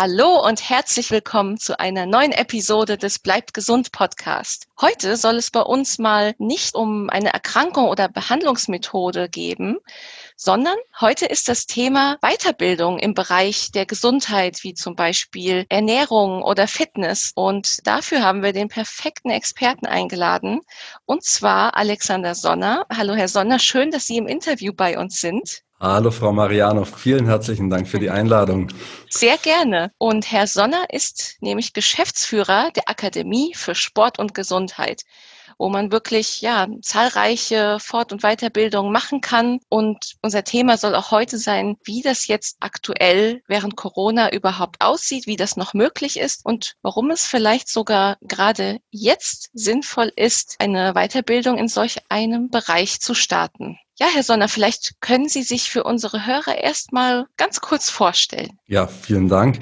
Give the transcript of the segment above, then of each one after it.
Hallo und herzlich willkommen zu einer neuen Episode des Bleibt gesund Podcast. Heute soll es bei uns mal nicht um eine Erkrankung oder Behandlungsmethode geben, sondern heute ist das Thema Weiterbildung im Bereich der Gesundheit, wie zum Beispiel Ernährung oder Fitness. Und dafür haben wir den perfekten Experten eingeladen, und zwar Alexander Sonner. Hallo, Herr Sonner, schön, dass Sie im Interview bei uns sind. Hallo Frau Mariano, vielen herzlichen Dank für die Einladung. Sehr gerne. Und Herr Sonner ist nämlich Geschäftsführer der Akademie für Sport und Gesundheit, wo man wirklich ja zahlreiche Fort- und Weiterbildungen machen kann. Und unser Thema soll auch heute sein, wie das jetzt aktuell während Corona überhaupt aussieht, wie das noch möglich ist und warum es vielleicht sogar gerade jetzt sinnvoll ist, eine Weiterbildung in solch einem Bereich zu starten. Ja, Herr Sonner, vielleicht können Sie sich für unsere Hörer erstmal ganz kurz vorstellen. Ja, vielen Dank.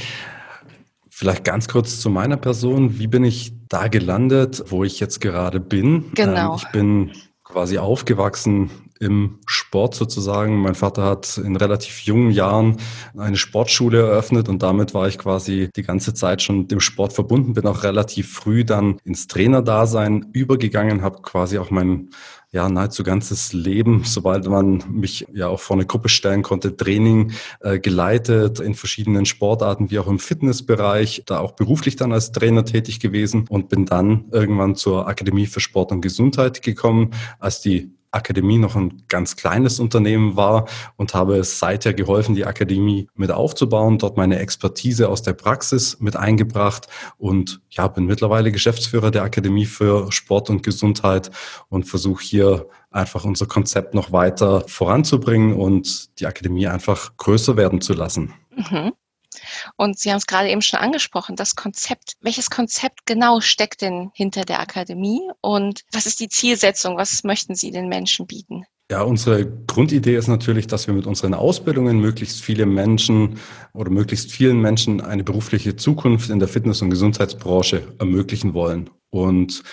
Vielleicht ganz kurz zu meiner Person. Wie bin ich da gelandet, wo ich jetzt gerade bin? Genau. Ähm, ich bin quasi aufgewachsen im Sport sozusagen. Mein Vater hat in relativ jungen Jahren eine Sportschule eröffnet und damit war ich quasi die ganze Zeit schon dem Sport verbunden. Bin auch relativ früh dann ins Trainerdasein übergegangen, habe quasi auch mein ja, nahezu ganzes Leben, sobald man mich ja auch vor eine Gruppe stellen konnte, Training äh, geleitet in verschiedenen Sportarten, wie auch im Fitnessbereich, da auch beruflich dann als Trainer tätig gewesen und bin dann irgendwann zur Akademie für Sport und Gesundheit gekommen, als die Akademie noch ein ganz kleines Unternehmen war und habe seither geholfen, die Akademie mit aufzubauen, dort meine Expertise aus der Praxis mit eingebracht und ja, bin mittlerweile Geschäftsführer der Akademie für Sport und Gesundheit und versuche hier einfach unser Konzept noch weiter voranzubringen und die Akademie einfach größer werden zu lassen. Mhm. Und Sie haben es gerade eben schon angesprochen, das Konzept. Welches Konzept genau steckt denn hinter der Akademie und was ist die Zielsetzung? Was möchten Sie den Menschen bieten? Ja, unsere Grundidee ist natürlich, dass wir mit unseren Ausbildungen möglichst viele Menschen oder möglichst vielen Menschen eine berufliche Zukunft in der Fitness- und Gesundheitsbranche ermöglichen wollen. Und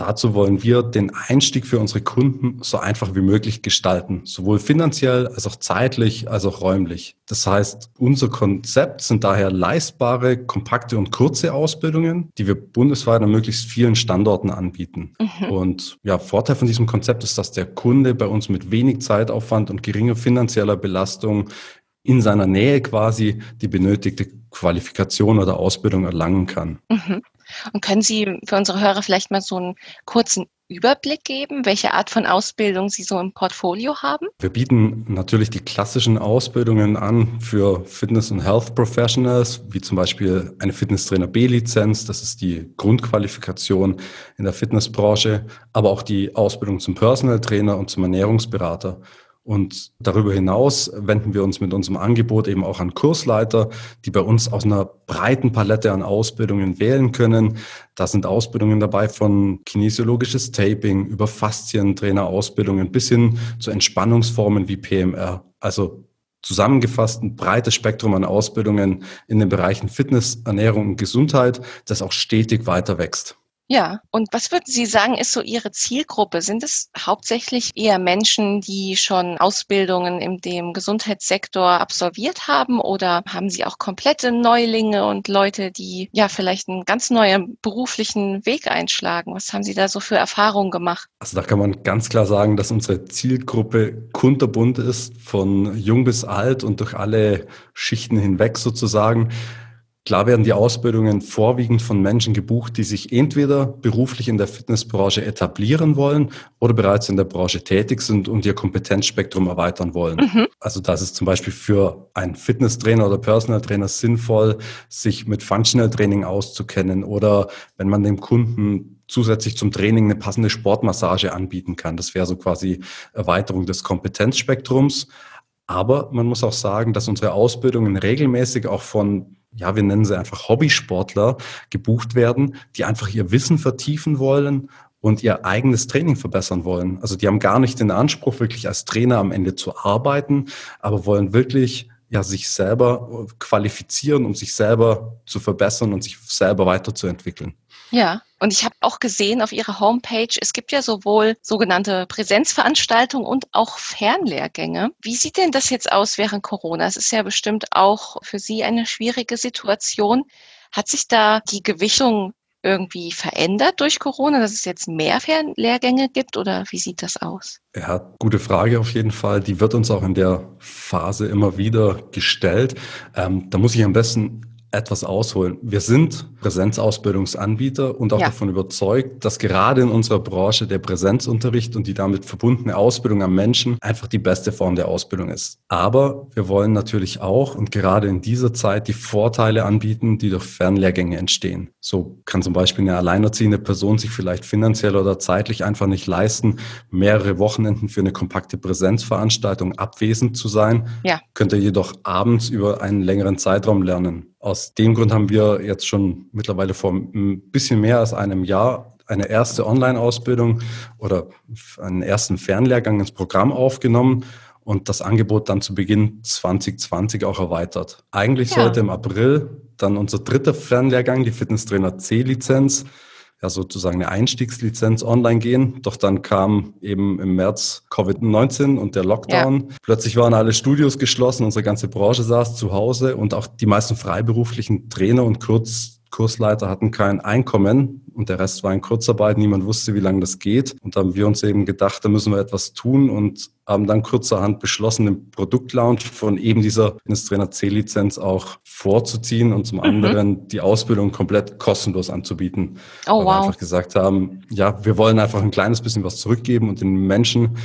Dazu wollen wir den Einstieg für unsere Kunden so einfach wie möglich gestalten, sowohl finanziell als auch zeitlich als auch räumlich. Das heißt, unser Konzept sind daher leistbare, kompakte und kurze Ausbildungen, die wir bundesweit an möglichst vielen Standorten anbieten. Mhm. Und ja, Vorteil von diesem Konzept ist, dass der Kunde bei uns mit wenig Zeitaufwand und geringer finanzieller Belastung in seiner Nähe quasi die benötigte Qualifikation oder Ausbildung erlangen kann. Mhm. Und können Sie für unsere Hörer vielleicht mal so einen kurzen Überblick geben, welche Art von Ausbildung Sie so im Portfolio haben? Wir bieten natürlich die klassischen Ausbildungen an für Fitness- und Health Professionals, wie zum Beispiel eine Fitnesstrainer B-Lizenz, das ist die Grundqualifikation in der Fitnessbranche, aber auch die Ausbildung zum Personal Trainer und zum Ernährungsberater. Und darüber hinaus wenden wir uns mit unserem Angebot eben auch an Kursleiter, die bei uns aus einer breiten Palette an Ausbildungen wählen können. Da sind Ausbildungen dabei von kinesiologisches Taping über Faszientrainer-Ausbildungen bis hin zu Entspannungsformen wie PMR. Also zusammengefasst ein breites Spektrum an Ausbildungen in den Bereichen Fitness, Ernährung und Gesundheit, das auch stetig weiter wächst. Ja, und was würden Sie sagen, ist so Ihre Zielgruppe? Sind es hauptsächlich eher Menschen, die schon Ausbildungen in dem Gesundheitssektor absolviert haben oder haben Sie auch komplette Neulinge und Leute, die ja vielleicht einen ganz neuen beruflichen Weg einschlagen? Was haben Sie da so für Erfahrungen gemacht? Also da kann man ganz klar sagen, dass unsere Zielgruppe kunterbunt ist, von jung bis alt und durch alle Schichten hinweg sozusagen. Klar werden die Ausbildungen vorwiegend von Menschen gebucht, die sich entweder beruflich in der Fitnessbranche etablieren wollen oder bereits in der Branche tätig sind und ihr Kompetenzspektrum erweitern wollen. Mhm. Also das ist zum Beispiel für einen Fitnesstrainer oder Personal Trainer sinnvoll, sich mit Functional Training auszukennen oder wenn man dem Kunden zusätzlich zum Training eine passende Sportmassage anbieten kann. Das wäre so quasi Erweiterung des Kompetenzspektrums. Aber man muss auch sagen, dass unsere Ausbildungen regelmäßig auch von ja, wir nennen sie einfach Hobbysportler, gebucht werden, die einfach ihr Wissen vertiefen wollen und ihr eigenes Training verbessern wollen. Also die haben gar nicht den Anspruch, wirklich als Trainer am Ende zu arbeiten, aber wollen wirklich ja, sich selber qualifizieren, um sich selber zu verbessern und sich selber weiterzuentwickeln. Ja, und ich habe auch gesehen auf Ihrer Homepage, es gibt ja sowohl sogenannte Präsenzveranstaltungen und auch Fernlehrgänge. Wie sieht denn das jetzt aus während Corona? Es ist ja bestimmt auch für Sie eine schwierige Situation. Hat sich da die Gewichtung irgendwie verändert durch Corona, dass es jetzt mehr Fernlehrgänge gibt oder wie sieht das aus? Ja, gute Frage auf jeden Fall. Die wird uns auch in der Phase immer wieder gestellt. Ähm, da muss ich am besten etwas ausholen. Wir sind Präsenzausbildungsanbieter und auch ja. davon überzeugt, dass gerade in unserer Branche der Präsenzunterricht und die damit verbundene Ausbildung am Menschen einfach die beste Form der Ausbildung ist. Aber wir wollen natürlich auch und gerade in dieser Zeit die Vorteile anbieten, die durch Fernlehrgänge entstehen. So kann zum Beispiel eine alleinerziehende Person sich vielleicht finanziell oder zeitlich einfach nicht leisten, mehrere Wochenenden für eine kompakte Präsenzveranstaltung abwesend zu sein, ja. könnte jedoch abends über einen längeren Zeitraum lernen. Aus dem Grund haben wir jetzt schon mittlerweile vor ein bisschen mehr als einem Jahr eine erste Online-Ausbildung oder einen ersten Fernlehrgang ins Programm aufgenommen und das Angebot dann zu Beginn 2020 auch erweitert. Eigentlich ja. sollte im April dann unser dritter Fernlehrgang, die Fitnesstrainer C-Lizenz, ja sozusagen eine Einstiegslizenz online gehen. Doch dann kam eben im März Covid-19 und der Lockdown. Ja. Plötzlich waren alle Studios geschlossen, unsere ganze Branche saß zu Hause und auch die meisten freiberuflichen Trainer und Kurz Kursleiter hatten kein Einkommen und der Rest war in Kurzarbeit. Niemand wusste, wie lange das geht. Und da haben wir uns eben gedacht, da müssen wir etwas tun und haben dann kurzerhand beschlossen, den Produktlaunch von eben dieser Bundestrainer C-Lizenz auch vorzuziehen und zum mhm. anderen die Ausbildung komplett kostenlos anzubieten. Oh, weil wow. wir einfach gesagt haben, ja, wir wollen einfach ein kleines bisschen was zurückgeben und den Menschen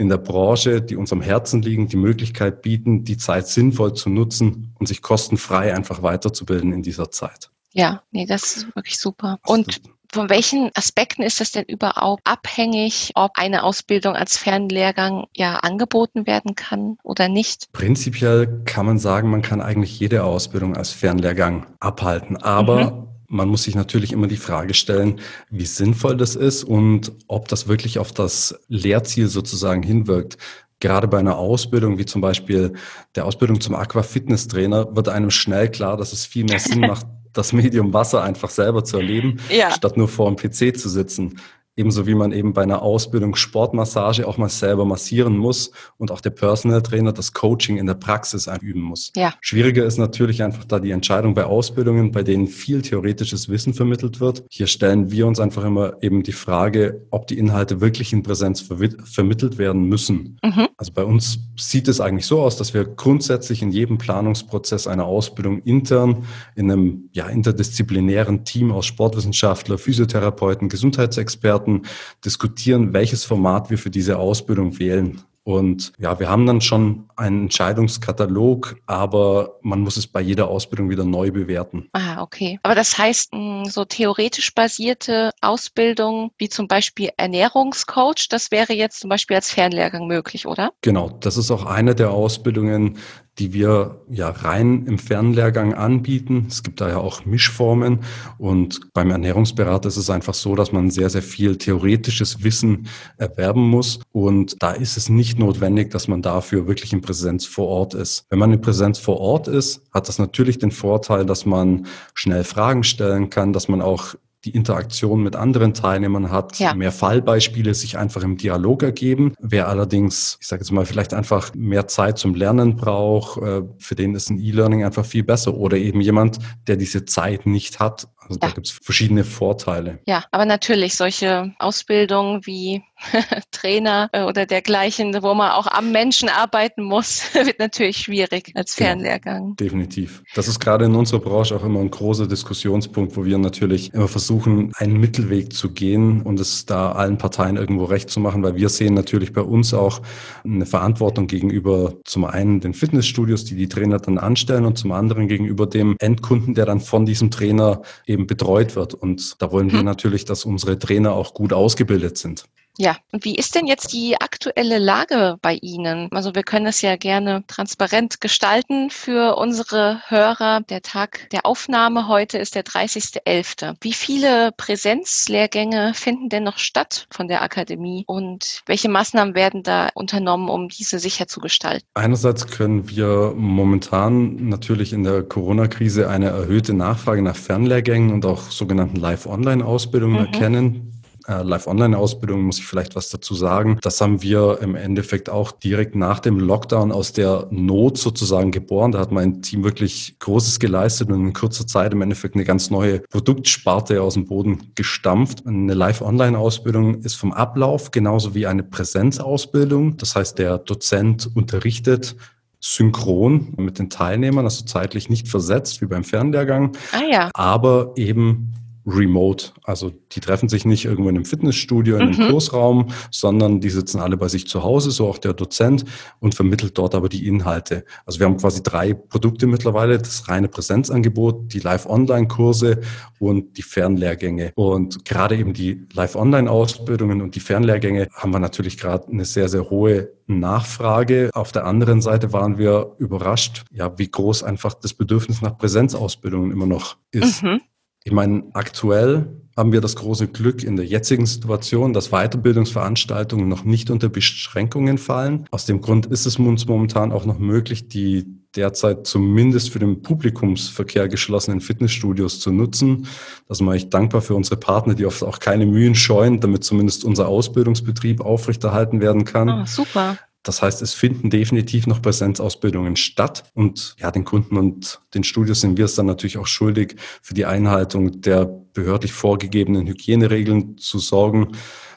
in der Branche, die uns am Herzen liegen, die Möglichkeit bieten, die Zeit sinnvoll zu nutzen und sich kostenfrei einfach weiterzubilden in dieser Zeit. Ja, nee, das ist wirklich super. Und von welchen Aspekten ist das denn überhaupt abhängig, ob eine Ausbildung als Fernlehrgang ja angeboten werden kann oder nicht? Prinzipiell kann man sagen, man kann eigentlich jede Ausbildung als Fernlehrgang abhalten. Aber mhm. man muss sich natürlich immer die Frage stellen, wie sinnvoll das ist und ob das wirklich auf das Lehrziel sozusagen hinwirkt gerade bei einer Ausbildung, wie zum Beispiel der Ausbildung zum Aqua-Fitness-Trainer, wird einem schnell klar, dass es viel mehr Sinn macht, das Medium Wasser einfach selber zu erleben, ja. statt nur vor dem PC zu sitzen. Ebenso wie man eben bei einer Ausbildung Sportmassage auch mal selber massieren muss und auch der Personal Trainer das Coaching in der Praxis einüben muss. Ja. Schwieriger ist natürlich einfach da die Entscheidung bei Ausbildungen, bei denen viel theoretisches Wissen vermittelt wird. Hier stellen wir uns einfach immer eben die Frage, ob die Inhalte wirklich in Präsenz ver vermittelt werden müssen. Mhm. Also bei uns sieht es eigentlich so aus, dass wir grundsätzlich in jedem Planungsprozess einer Ausbildung intern in einem ja, interdisziplinären Team aus Sportwissenschaftler, Physiotherapeuten, Gesundheitsexperten Experten diskutieren, welches Format wir für diese Ausbildung wählen. Und ja, wir haben dann schon einen Entscheidungskatalog, aber man muss es bei jeder Ausbildung wieder neu bewerten. Ah, okay. Aber das heißt, so theoretisch basierte Ausbildung, wie zum Beispiel Ernährungscoach, das wäre jetzt zum Beispiel als Fernlehrgang möglich, oder? Genau, das ist auch eine der Ausbildungen, die wir ja rein im Fernlehrgang anbieten. Es gibt da ja auch Mischformen und beim Ernährungsberater ist es einfach so, dass man sehr, sehr viel theoretisches Wissen erwerben muss und da ist es nicht notwendig, dass man dafür wirklich in Präsenz vor Ort ist. Wenn man in Präsenz vor Ort ist, hat das natürlich den Vorteil, dass man schnell Fragen stellen kann, dass man auch die Interaktion mit anderen Teilnehmern hat, ja. mehr Fallbeispiele sich einfach im Dialog ergeben. Wer allerdings, ich sage jetzt mal, vielleicht einfach mehr Zeit zum Lernen braucht, äh, für den ist ein E-Learning einfach viel besser. Oder eben jemand, der diese Zeit nicht hat. Also ja. da gibt es verschiedene Vorteile. Ja, aber natürlich solche Ausbildungen wie Trainer äh, oder dergleichen, wo man auch am Menschen arbeiten muss, wird natürlich schwierig als genau. Fernlehrgang. Genau, definitiv. Das ist gerade in unserer Branche auch immer ein großer Diskussionspunkt, wo wir natürlich immer versuchen, einen Mittelweg zu gehen und es da allen Parteien irgendwo recht zu machen, weil wir sehen natürlich bei uns auch eine Verantwortung gegenüber zum einen den Fitnessstudios, die die Trainer dann anstellen und zum anderen gegenüber dem Endkunden, der dann von diesem Trainer eben betreut wird. Und da wollen wir hm. natürlich, dass unsere Trainer auch gut ausgebildet sind. Ja, und wie ist denn jetzt die aktuelle Lage bei Ihnen? Also wir können es ja gerne transparent gestalten für unsere Hörer. Der Tag der Aufnahme heute ist der 30.11. Wie viele Präsenzlehrgänge finden denn noch statt von der Akademie und welche Maßnahmen werden da unternommen, um diese sicher zu gestalten? Einerseits können wir momentan natürlich in der Corona-Krise eine erhöhte Nachfrage nach Fernlehrgängen und auch sogenannten Live-Online-Ausbildungen mhm. erkennen Live-Online-Ausbildung muss ich vielleicht was dazu sagen. Das haben wir im Endeffekt auch direkt nach dem Lockdown aus der Not sozusagen geboren. Da hat mein Team wirklich Großes geleistet und in kurzer Zeit im Endeffekt eine ganz neue Produktsparte aus dem Boden gestampft. Eine Live-Online-Ausbildung ist vom Ablauf genauso wie eine Präsenzausbildung. Das heißt, der Dozent unterrichtet synchron mit den Teilnehmern, also zeitlich nicht versetzt wie beim Fernlehrgang, ah ja. aber eben remote. Also die treffen sich nicht irgendwo in einem Fitnessstudio, in einem mhm. Kursraum, sondern die sitzen alle bei sich zu Hause, so auch der Dozent und vermittelt dort aber die Inhalte. Also wir haben quasi drei Produkte mittlerweile, das reine Präsenzangebot, die Live-Online-Kurse und die Fernlehrgänge. Und gerade eben die Live-Online-Ausbildungen und die Fernlehrgänge haben wir natürlich gerade eine sehr, sehr hohe Nachfrage. Auf der anderen Seite waren wir überrascht, ja, wie groß einfach das Bedürfnis nach Präsenzausbildungen immer noch ist. Mhm. Ich meine, aktuell haben wir das große Glück in der jetzigen Situation, dass Weiterbildungsveranstaltungen noch nicht unter Beschränkungen fallen. Aus dem Grund ist es uns momentan auch noch möglich, die derzeit zumindest für den Publikumsverkehr geschlossenen Fitnessstudios zu nutzen. Da sind wir echt dankbar für unsere Partner, die oft auch keine Mühen scheuen, damit zumindest unser Ausbildungsbetrieb aufrechterhalten werden kann. Oh, super. Das heißt, es finden definitiv noch Präsenzausbildungen statt und ja, den Kunden und den Studios sind wir es dann natürlich auch schuldig, für die Einhaltung der behördlich vorgegebenen Hygieneregeln zu sorgen.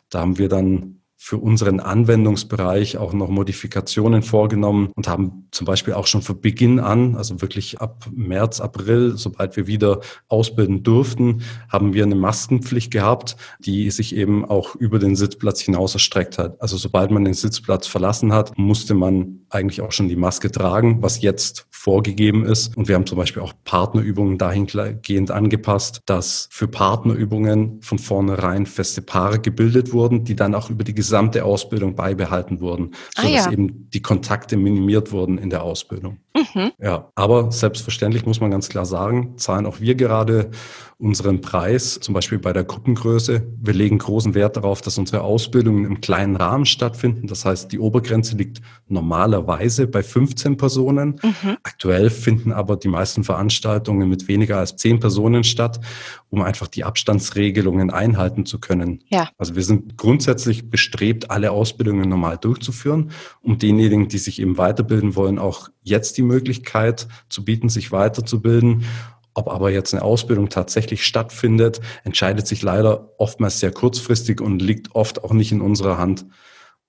Da haben wir dann für unseren Anwendungsbereich auch noch Modifikationen vorgenommen und haben zum Beispiel auch schon von Beginn an, also wirklich ab März, April, sobald wir wieder ausbilden durften, haben wir eine Maskenpflicht gehabt, die sich eben auch über den Sitzplatz hinaus erstreckt hat. Also sobald man den Sitzplatz verlassen hat, musste man eigentlich auch schon die Maske tragen, was jetzt vorgegeben ist. Und wir haben zum Beispiel auch Partnerübungen dahingehend angepasst, dass für Partnerübungen von vornherein feste Paare gebildet wurden, die dann auch über die gesamte Ausbildung beibehalten wurden, ah, sodass ah, ja. eben die Kontakte minimiert wurden in der Ausbildung. Mhm. Ja, aber selbstverständlich muss man ganz klar sagen, zahlen auch wir gerade unseren Preis, zum Beispiel bei der Gruppengröße. Wir legen großen Wert darauf, dass unsere Ausbildungen im kleinen Rahmen stattfinden. Das heißt, die Obergrenze liegt normalerweise bei 15 Personen. Mhm. Aktuell finden aber die meisten Veranstaltungen mit weniger als 10 Personen statt, um einfach die Abstandsregelungen einhalten zu können. Ja. Also wir sind grundsätzlich bestrebt, alle Ausbildungen normal durchzuführen, um denjenigen, die sich eben weiterbilden wollen, auch jetzt die Möglichkeit zu bieten, sich weiterzubilden. Ob aber jetzt eine Ausbildung tatsächlich stattfindet, entscheidet sich leider oftmals sehr kurzfristig und liegt oft auch nicht in unserer Hand.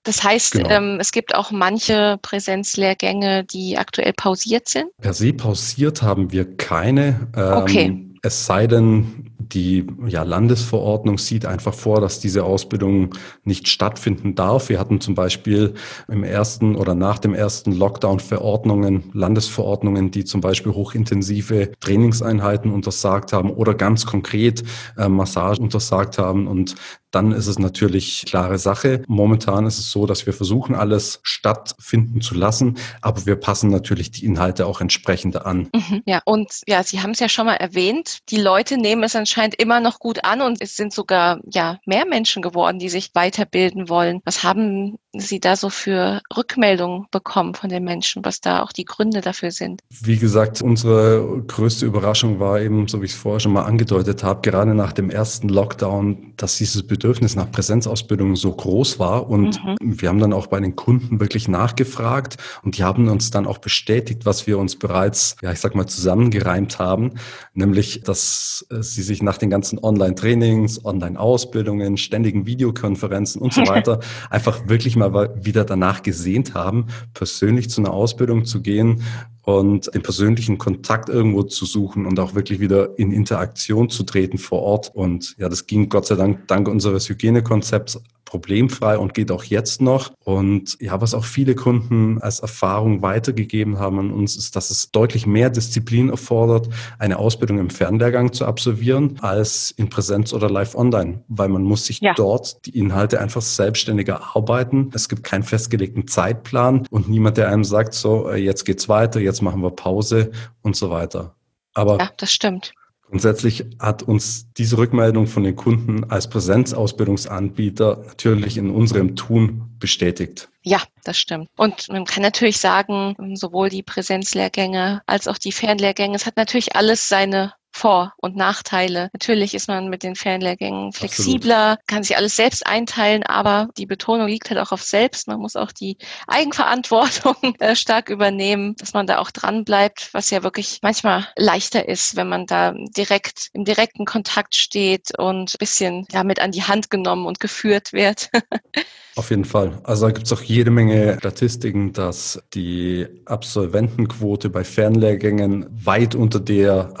Das heißt, genau. ähm, es gibt auch manche Präsenzlehrgänge, die aktuell pausiert sind? Per se pausiert haben wir keine. Ähm, okay. Es sei denn, die ja, Landesverordnung sieht einfach vor, dass diese Ausbildung nicht stattfinden darf. Wir hatten zum Beispiel im ersten oder nach dem ersten Lockdown Verordnungen, Landesverordnungen, die zum Beispiel hochintensive Trainingseinheiten untersagt haben oder ganz konkret äh, Massage untersagt haben. Und dann ist es natürlich klare Sache. Momentan ist es so, dass wir versuchen, alles stattfinden zu lassen, aber wir passen natürlich die Inhalte auch entsprechend an. Mhm, ja, und ja, Sie haben es ja schon mal erwähnt, die Leute nehmen es anscheinend immer noch gut an und es sind sogar ja mehr Menschen geworden, die sich weiterbilden wollen. Was haben Sie da so für Rückmeldungen bekommen von den Menschen, was da auch die Gründe dafür sind? Wie gesagt, unsere größte Überraschung war eben, so wie ich es vorher schon mal angedeutet habe, gerade nach dem ersten Lockdown, dass dieses Bedürfnis nach Präsenzausbildung so groß war. Und mhm. wir haben dann auch bei den Kunden wirklich nachgefragt und die haben uns dann auch bestätigt, was wir uns bereits, ja, ich sag mal, zusammengereimt haben, nämlich, dass äh, sie sich nach den ganzen Online-Trainings, Online-Ausbildungen, ständigen Videokonferenzen und so weiter einfach wirklich mal wieder danach gesehnt haben, persönlich zu einer Ausbildung zu gehen und den persönlichen Kontakt irgendwo zu suchen und auch wirklich wieder in Interaktion zu treten vor Ort. Und ja, das ging Gott sei Dank dank unseres Hygienekonzepts problemfrei und geht auch jetzt noch. Und ja, was auch viele Kunden als Erfahrung weitergegeben haben an uns, ist, dass es deutlich mehr Disziplin erfordert, eine Ausbildung im Fernlehrgang zu absolvieren, als in Präsenz oder live online, weil man muss sich ja. dort die Inhalte einfach selbstständig erarbeiten. Es gibt keinen festgelegten Zeitplan und niemand, der einem sagt, so, äh, jetzt geht's weiter, jetzt machen wir Pause und so weiter. Aber ja, das stimmt. Grundsätzlich hat uns diese Rückmeldung von den Kunden als Präsenzausbildungsanbieter natürlich in unserem Tun bestätigt. Ja, das stimmt. Und man kann natürlich sagen, sowohl die Präsenzlehrgänge als auch die Fernlehrgänge, es hat natürlich alles seine vor- und Nachteile. Natürlich ist man mit den Fernlehrgängen flexibler, Absolut. kann sich alles selbst einteilen, aber die Betonung liegt halt auch auf selbst. Man muss auch die Eigenverantwortung äh, stark übernehmen, dass man da auch dran bleibt, was ja wirklich manchmal leichter ist, wenn man da direkt im direkten Kontakt steht und ein bisschen ja, mit an die Hand genommen und geführt wird. Auf jeden Fall. Also da gibt es auch jede Menge Statistiken, dass die Absolventenquote bei Fernlehrgängen weit unter der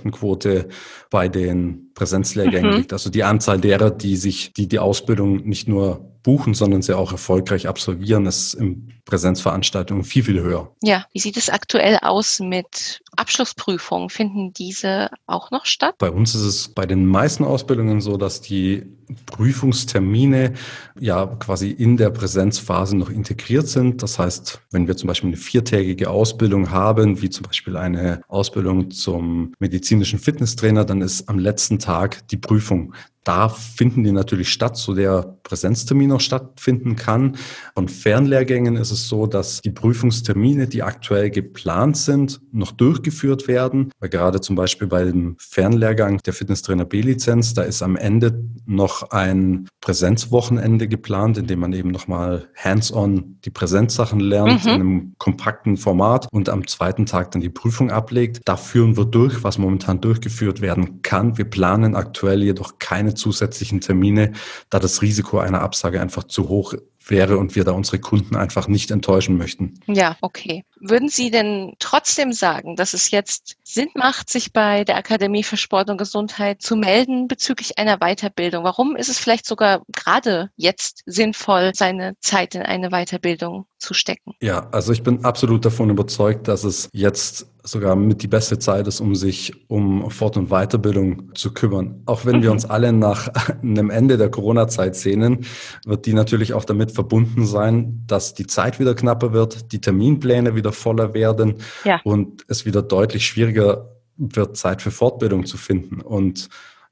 Absolventenquote bei den Präsenzlehrgängen mhm. liegt. Also die Anzahl derer, die sich, die die Ausbildung nicht nur buchen, sondern sie auch erfolgreich absolvieren, ist in Präsenzveranstaltungen viel, viel höher. Ja, wie sieht es aktuell aus mit Abschlussprüfungen? Finden diese auch noch statt? Bei uns ist es bei den meisten Ausbildungen so, dass die Prüfungstermine ja quasi in der Präsenzphase noch integriert sind. Das heißt, wenn wir zum Beispiel eine viertägige Ausbildung haben, wie zum Beispiel eine Ausbildung zum medizinischen Fitnesstrainer, dann ist am letzten Tag die Prüfung da finden die natürlich statt, so der Präsenztermin auch stattfinden kann. Von Fernlehrgängen ist es so, dass die Prüfungstermine, die aktuell geplant sind, noch durchgeführt werden. Weil gerade zum Beispiel bei dem Fernlehrgang der Fitnesstrainer B-Lizenz, da ist am Ende noch ein Präsenzwochenende geplant, in dem man eben nochmal hands-on die Präsenzsachen lernt mhm. in einem kompakten Format und am zweiten Tag dann die Prüfung ablegt. Da führen wir durch, was momentan durchgeführt werden kann. Wir planen aktuell jedoch keine keine zusätzlichen Termine, da das Risiko einer Absage einfach zu hoch wäre und wir da unsere Kunden einfach nicht enttäuschen möchten. Ja, okay. Würden Sie denn trotzdem sagen, dass es jetzt Sinn macht, sich bei der Akademie für Sport und Gesundheit zu melden bezüglich einer Weiterbildung? Warum ist es vielleicht sogar gerade jetzt sinnvoll, seine Zeit in eine Weiterbildung zu stecken? Ja, also ich bin absolut davon überzeugt, dass es jetzt sogar mit die beste Zeit ist, um sich um Fort- und Weiterbildung zu kümmern. Auch wenn mhm. wir uns alle nach einem Ende der Corona-Zeit sehnen, wird die natürlich auch damit verbunden sein, dass die Zeit wieder knapper wird, die Terminpläne wieder voller werden ja. und es wieder deutlich schwieriger wird, Zeit für Fortbildung zu finden. Und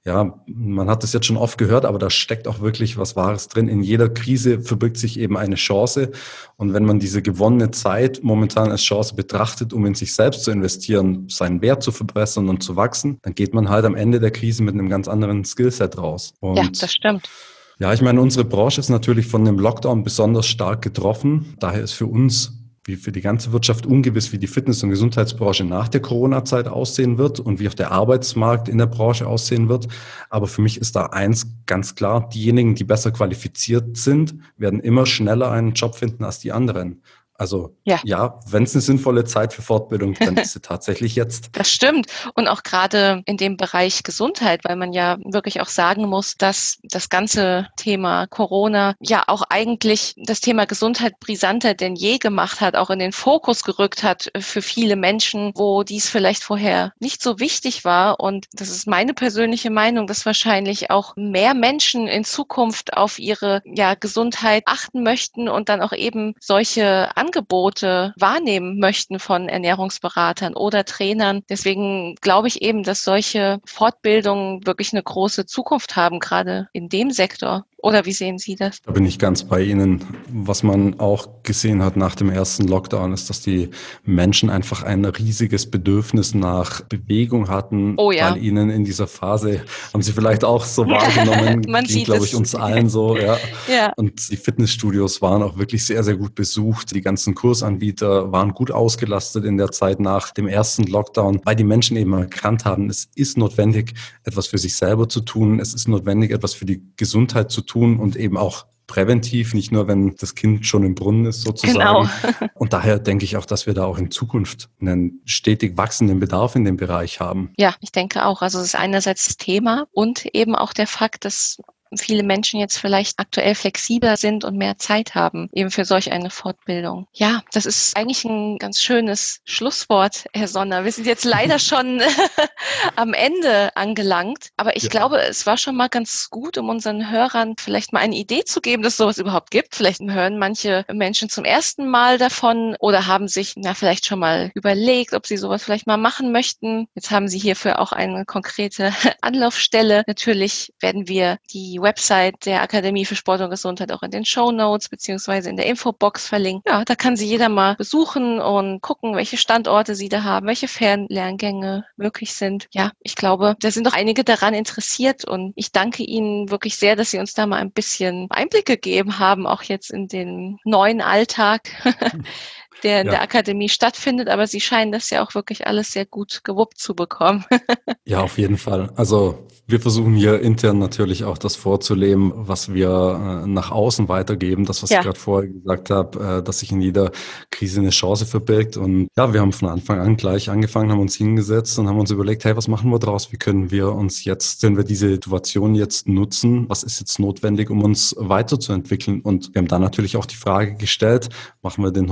ja, man hat das jetzt schon oft gehört, aber da steckt auch wirklich was Wahres drin. In jeder Krise verbirgt sich eben eine Chance. Und wenn man diese gewonnene Zeit momentan als Chance betrachtet, um in sich selbst zu investieren, seinen Wert zu verbessern und zu wachsen, dann geht man halt am Ende der Krise mit einem ganz anderen Skillset raus. Und ja, das stimmt. Ja, ich meine, unsere Branche ist natürlich von dem Lockdown besonders stark getroffen. Daher ist für uns wie für die ganze Wirtschaft ungewiss, wie die Fitness- und Gesundheitsbranche nach der Corona-Zeit aussehen wird und wie auch der Arbeitsmarkt in der Branche aussehen wird. Aber für mich ist da eins ganz klar, diejenigen, die besser qualifiziert sind, werden immer schneller einen Job finden als die anderen. Also ja, ja wenn es eine sinnvolle Zeit für Fortbildung, dann ist sie tatsächlich jetzt. Das stimmt. Und auch gerade in dem Bereich Gesundheit, weil man ja wirklich auch sagen muss, dass das ganze Thema Corona ja auch eigentlich das Thema Gesundheit brisanter denn je gemacht hat, auch in den Fokus gerückt hat für viele Menschen, wo dies vielleicht vorher nicht so wichtig war. Und das ist meine persönliche Meinung, dass wahrscheinlich auch mehr Menschen in Zukunft auf ihre ja, Gesundheit achten möchten und dann auch eben solche Angebote wahrnehmen möchten von Ernährungsberatern oder Trainern. Deswegen glaube ich eben, dass solche Fortbildungen wirklich eine große Zukunft haben, gerade in dem Sektor. Oder wie sehen Sie das? Da bin ich ganz bei Ihnen. Was man auch gesehen hat nach dem ersten Lockdown, ist, dass die Menschen einfach ein riesiges Bedürfnis nach Bewegung hatten, oh ja. weil ihnen in dieser Phase, haben Sie vielleicht auch so wahrgenommen, man ging, glaube ich, uns allen so. Ja. ja. Und die Fitnessstudios waren auch wirklich sehr, sehr gut besucht. Die ganzen Kursanbieter waren gut ausgelastet in der Zeit nach dem ersten Lockdown, weil die Menschen eben erkannt haben, es ist notwendig, etwas für sich selber zu tun. Es ist notwendig, etwas für die Gesundheit zu tun und eben auch präventiv, nicht nur, wenn das Kind schon im Brunnen ist sozusagen. Genau. Und daher denke ich auch, dass wir da auch in Zukunft einen stetig wachsenden Bedarf in dem Bereich haben. Ja, ich denke auch. Also es ist einerseits das Thema und eben auch der Fakt, dass viele Menschen jetzt vielleicht aktuell flexibler sind und mehr Zeit haben, eben für solch eine Fortbildung. Ja, das ist eigentlich ein ganz schönes Schlusswort, Herr Sonner. Wir sind jetzt leider schon am Ende angelangt, aber ich ja. glaube, es war schon mal ganz gut, um unseren Hörern vielleicht mal eine Idee zu geben, dass es sowas überhaupt gibt. Vielleicht hören manche Menschen zum ersten Mal davon oder haben sich na, vielleicht schon mal überlegt, ob sie sowas vielleicht mal machen möchten. Jetzt haben sie hierfür auch eine konkrete Anlaufstelle. Natürlich werden wir die Website der Akademie für Sport und Gesundheit auch in den Show Notes beziehungsweise in der Infobox verlinken. Ja, da kann sie jeder mal besuchen und gucken, welche Standorte sie da haben, welche Fernlerngänge möglich sind. Ja, ich glaube, da sind doch einige daran interessiert und ich danke Ihnen wirklich sehr, dass Sie uns da mal ein bisschen Einblick gegeben haben, auch jetzt in den neuen Alltag. der in ja. der Akademie stattfindet, aber Sie scheinen das ja auch wirklich alles sehr gut gewuppt zu bekommen. ja, auf jeden Fall. Also wir versuchen hier intern natürlich auch das vorzuleben, was wir äh, nach außen weitergeben. Das, was ja. ich gerade vorher gesagt habe, äh, dass sich in jeder Krise eine Chance verbirgt. Und ja, wir haben von Anfang an gleich angefangen, haben uns hingesetzt und haben uns überlegt, hey, was machen wir daraus? Wie können wir uns jetzt, wenn wir diese Situation jetzt nutzen, was ist jetzt notwendig, um uns weiterzuentwickeln? Und wir haben dann natürlich auch die Frage gestellt, machen wir den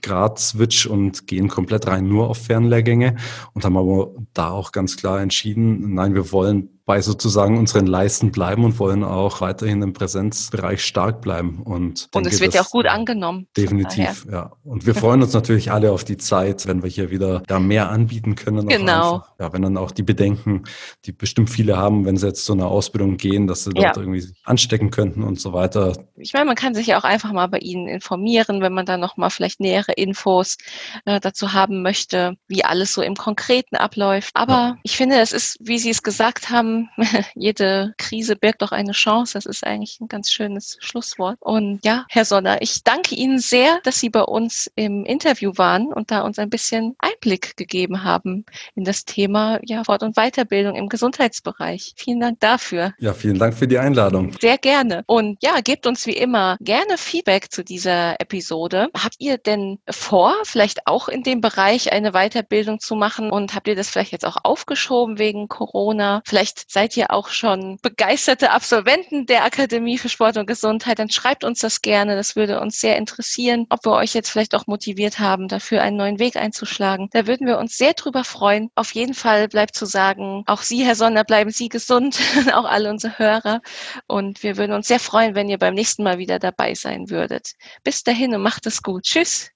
180-Grad-Switch und gehen komplett rein nur auf Fernlehrgänge und haben aber da auch ganz klar entschieden, nein, wir wollen bei sozusagen unseren Leisten bleiben und wollen auch weiterhin im Präsenzbereich stark bleiben. Und, und es wird ja auch gut angenommen. Definitiv, ja. Und wir freuen uns natürlich alle auf die Zeit, wenn wir hier wieder da mehr anbieten können. Genau. Ja, wenn dann auch die Bedenken, die bestimmt viele haben, wenn sie jetzt zu einer Ausbildung gehen, dass sie dort ja. irgendwie sich anstecken könnten und so weiter. Ich meine, man kann sich ja auch einfach mal bei Ihnen informieren, wenn man da nochmal vielleicht nähere Infos äh, dazu haben möchte, wie alles so im Konkreten abläuft. Aber ja. ich finde, es ist, wie Sie es gesagt haben, jede Krise birgt doch eine Chance. Das ist eigentlich ein ganz schönes Schlusswort. Und ja, Herr Sonner, ich danke Ihnen sehr, dass Sie bei uns im Interview waren und da uns ein bisschen Einblick gegeben haben in das Thema ja, Fort- und Weiterbildung im Gesundheitsbereich. Vielen Dank dafür. Ja, vielen Dank für die Einladung. Sehr gerne. Und ja, gebt uns wie immer gerne Feedback zu dieser Episode. Habt ihr denn vor, vielleicht auch in dem Bereich eine Weiterbildung zu machen? Und habt ihr das vielleicht jetzt auch aufgeschoben wegen Corona? Vielleicht seid ihr auch schon begeisterte Absolventen der Akademie für Sport und Gesundheit, dann schreibt uns das gerne. Das würde uns sehr interessieren, ob wir euch jetzt vielleicht auch motiviert haben, dafür einen neuen Weg einzuschlagen. Da würden wir uns sehr drüber freuen. Auf jeden Fall bleibt zu sagen, auch Sie, Herr Sonder, bleiben Sie gesund, auch alle unsere Hörer. Und wir würden uns sehr freuen, wenn ihr beim nächsten Mal wieder dabei sein würdet. Bis dahin und macht es gut. Tschüss.